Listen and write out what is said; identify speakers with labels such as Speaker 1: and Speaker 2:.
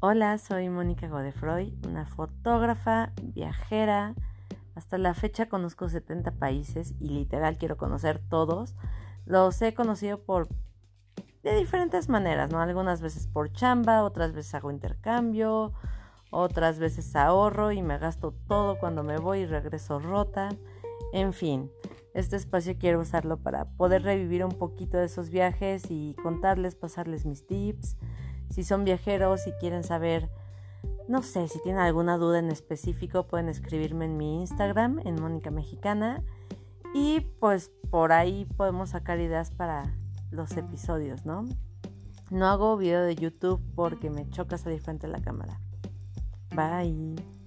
Speaker 1: Hola, soy Mónica Godefroy, una fotógrafa, viajera. Hasta la fecha conozco 70 países y literal quiero conocer todos. Los he conocido por de diferentes maneras, ¿no? Algunas veces por chamba, otras veces hago intercambio, otras veces ahorro y me gasto todo cuando me voy y regreso rota. En fin, este espacio quiero usarlo para poder revivir un poquito de esos viajes y contarles, pasarles mis tips si son viajeros y quieren saber, no sé, si tienen alguna duda en específico, pueden escribirme en mi Instagram, en Mónica Mexicana. Y pues por ahí podemos sacar ideas para los episodios, ¿no? No hago video de YouTube porque me choca salir frente a la cámara. Bye.